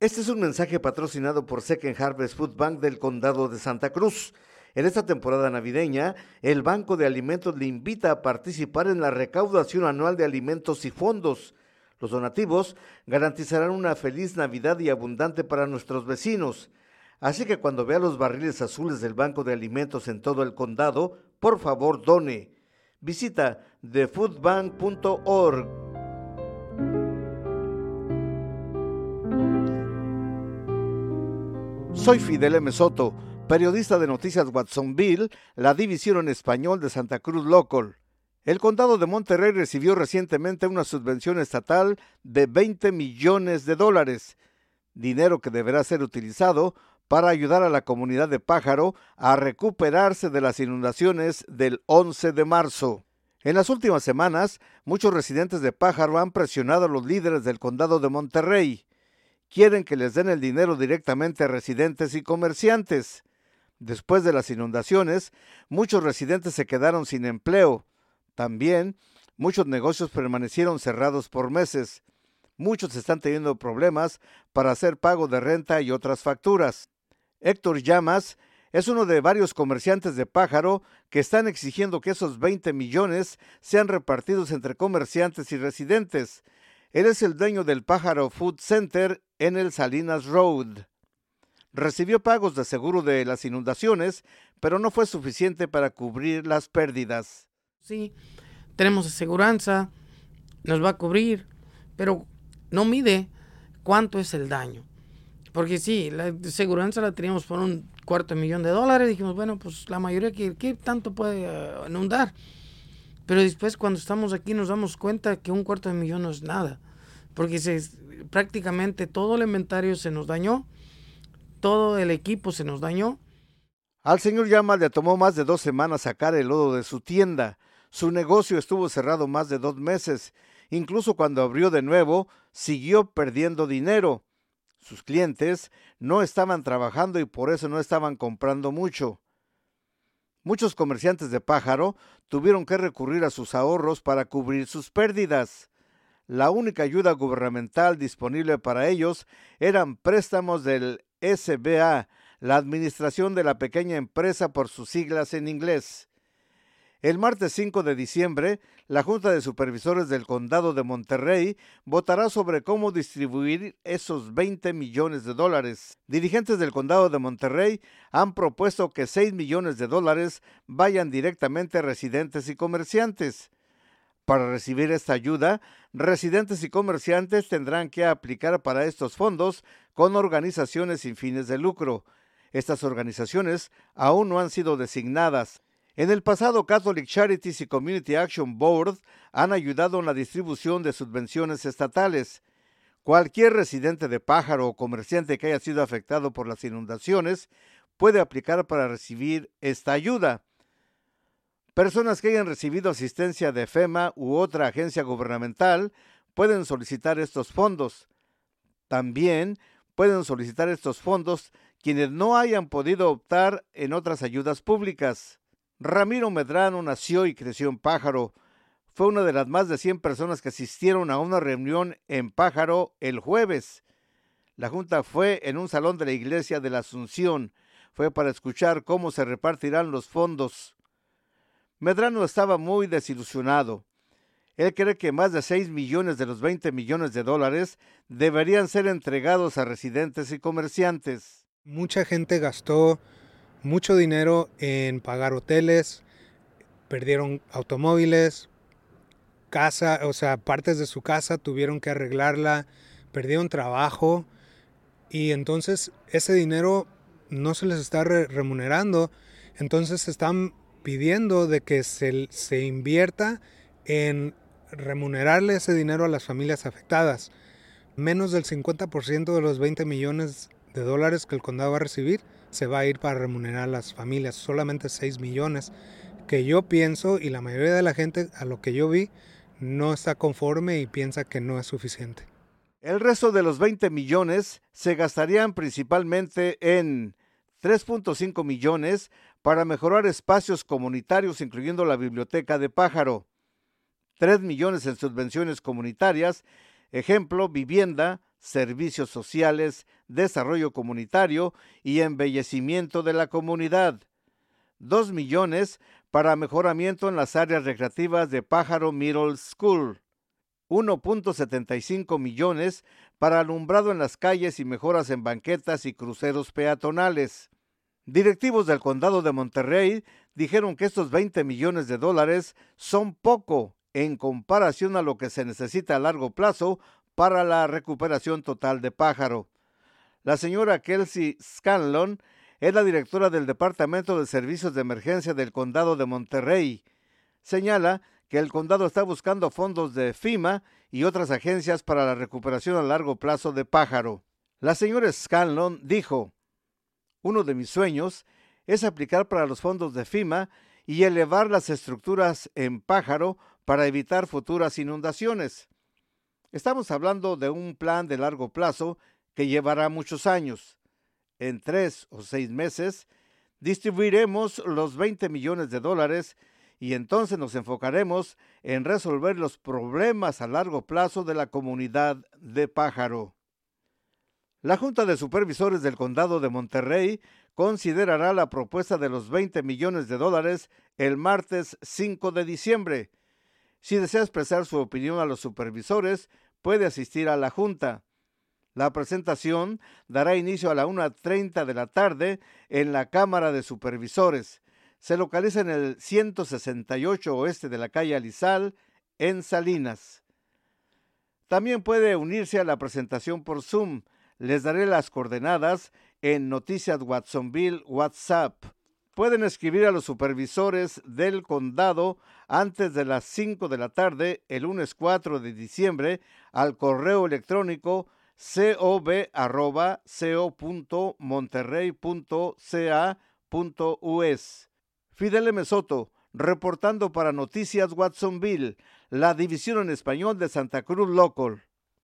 Este es un mensaje patrocinado por Second Harvest Food Bank del Condado de Santa Cruz. En esta temporada navideña, el Banco de Alimentos le invita a participar en la recaudación anual de alimentos y fondos. Los donativos garantizarán una feliz Navidad y abundante para nuestros vecinos. Así que cuando vea los barriles azules del Banco de Alimentos en todo el condado, por favor done. Visita thefoodbank.org. Soy Fidel M. Soto, periodista de Noticias Watsonville, la división en español de Santa Cruz Local. El condado de Monterrey recibió recientemente una subvención estatal de 20 millones de dólares, dinero que deberá ser utilizado para ayudar a la comunidad de Pájaro a recuperarse de las inundaciones del 11 de marzo. En las últimas semanas, muchos residentes de Pájaro han presionado a los líderes del condado de Monterrey. Quieren que les den el dinero directamente a residentes y comerciantes. Después de las inundaciones, muchos residentes se quedaron sin empleo también, muchos negocios permanecieron cerrados por meses. Muchos están teniendo problemas para hacer pago de renta y otras facturas. Héctor Llamas es uno de varios comerciantes de pájaro que están exigiendo que esos 20 millones sean repartidos entre comerciantes y residentes. Él es el dueño del Pájaro Food Center en el Salinas Road. Recibió pagos de seguro de las inundaciones, pero no fue suficiente para cubrir las pérdidas. Sí, tenemos aseguranza, nos va a cubrir, pero no mide cuánto es el daño. Porque sí, la aseguranza la teníamos por un cuarto de millón de dólares. Dijimos, bueno, pues la mayoría, ¿qué, qué tanto puede eh, inundar? Pero después cuando estamos aquí nos damos cuenta que un cuarto de millón no es nada. Porque se, prácticamente todo el inventario se nos dañó, todo el equipo se nos dañó. Al señor Llama le tomó más de dos semanas sacar el lodo de su tienda. Su negocio estuvo cerrado más de dos meses. Incluso cuando abrió de nuevo, siguió perdiendo dinero. Sus clientes no estaban trabajando y por eso no estaban comprando mucho. Muchos comerciantes de pájaro tuvieron que recurrir a sus ahorros para cubrir sus pérdidas. La única ayuda gubernamental disponible para ellos eran préstamos del SBA, la Administración de la Pequeña Empresa por sus siglas en inglés. El martes 5 de diciembre, la Junta de Supervisores del Condado de Monterrey votará sobre cómo distribuir esos 20 millones de dólares. Dirigentes del Condado de Monterrey han propuesto que 6 millones de dólares vayan directamente a residentes y comerciantes. Para recibir esta ayuda, residentes y comerciantes tendrán que aplicar para estos fondos con organizaciones sin fines de lucro. Estas organizaciones aún no han sido designadas. En el pasado, Catholic Charities y Community Action Board han ayudado en la distribución de subvenciones estatales. Cualquier residente de pájaro o comerciante que haya sido afectado por las inundaciones puede aplicar para recibir esta ayuda. Personas que hayan recibido asistencia de FEMA u otra agencia gubernamental pueden solicitar estos fondos. También pueden solicitar estos fondos quienes no hayan podido optar en otras ayudas públicas. Ramiro Medrano nació y creció en Pájaro. Fue una de las más de 100 personas que asistieron a una reunión en Pájaro el jueves. La junta fue en un salón de la iglesia de la Asunción. Fue para escuchar cómo se repartirán los fondos. Medrano estaba muy desilusionado. Él cree que más de 6 millones de los 20 millones de dólares deberían ser entregados a residentes y comerciantes. Mucha gente gastó mucho dinero en pagar hoteles, perdieron automóviles, casa, o sea, partes de su casa tuvieron que arreglarla, perdieron trabajo y entonces ese dinero no se les está remunerando, entonces están pidiendo de que se, se invierta en remunerarle ese dinero a las familias afectadas. Menos del 50% de los 20 millones de dólares que el condado va a recibir se va a ir para remunerar a las familias, solamente 6 millones, que yo pienso y la mayoría de la gente a lo que yo vi no está conforme y piensa que no es suficiente. El resto de los 20 millones se gastarían principalmente en 3.5 millones para mejorar espacios comunitarios, incluyendo la biblioteca de Pájaro, 3 millones en subvenciones comunitarias, ejemplo, vivienda, servicios sociales, desarrollo comunitario y embellecimiento de la comunidad. Dos millones para mejoramiento en las áreas recreativas de Pájaro Middle School. 1.75 millones para alumbrado en las calles y mejoras en banquetas y cruceros peatonales. Directivos del condado de Monterrey dijeron que estos 20 millones de dólares son poco en comparación a lo que se necesita a largo plazo para la recuperación total de Pájaro. La señora Kelsey Scanlon es la directora del Departamento de Servicios de Emergencia del Condado de Monterrey. Señala que el condado está buscando fondos de FIMA y otras agencias para la recuperación a largo plazo de Pájaro. La señora Scanlon dijo, uno de mis sueños es aplicar para los fondos de FIMA y elevar las estructuras en Pájaro para evitar futuras inundaciones. Estamos hablando de un plan de largo plazo que llevará muchos años. En tres o seis meses distribuiremos los 20 millones de dólares y entonces nos enfocaremos en resolver los problemas a largo plazo de la comunidad de Pájaro. La Junta de Supervisores del Condado de Monterrey considerará la propuesta de los 20 millones de dólares el martes 5 de diciembre si desea expresar su opinión a los supervisores, puede asistir a la Junta. La presentación dará inicio a la 1.30 de la tarde en la Cámara de Supervisores. Se localiza en el 168 oeste de la calle Alizal, en Salinas. También puede unirse a la presentación por Zoom. Les daré las coordenadas en Noticias Watsonville WhatsApp pueden escribir a los supervisores del condado antes de las 5 de la tarde el lunes 4 de diciembre al correo electrónico cob.monterrey.ca.us. Fidel M. Soto, reportando para Noticias Watsonville, la división en español de Santa Cruz Local.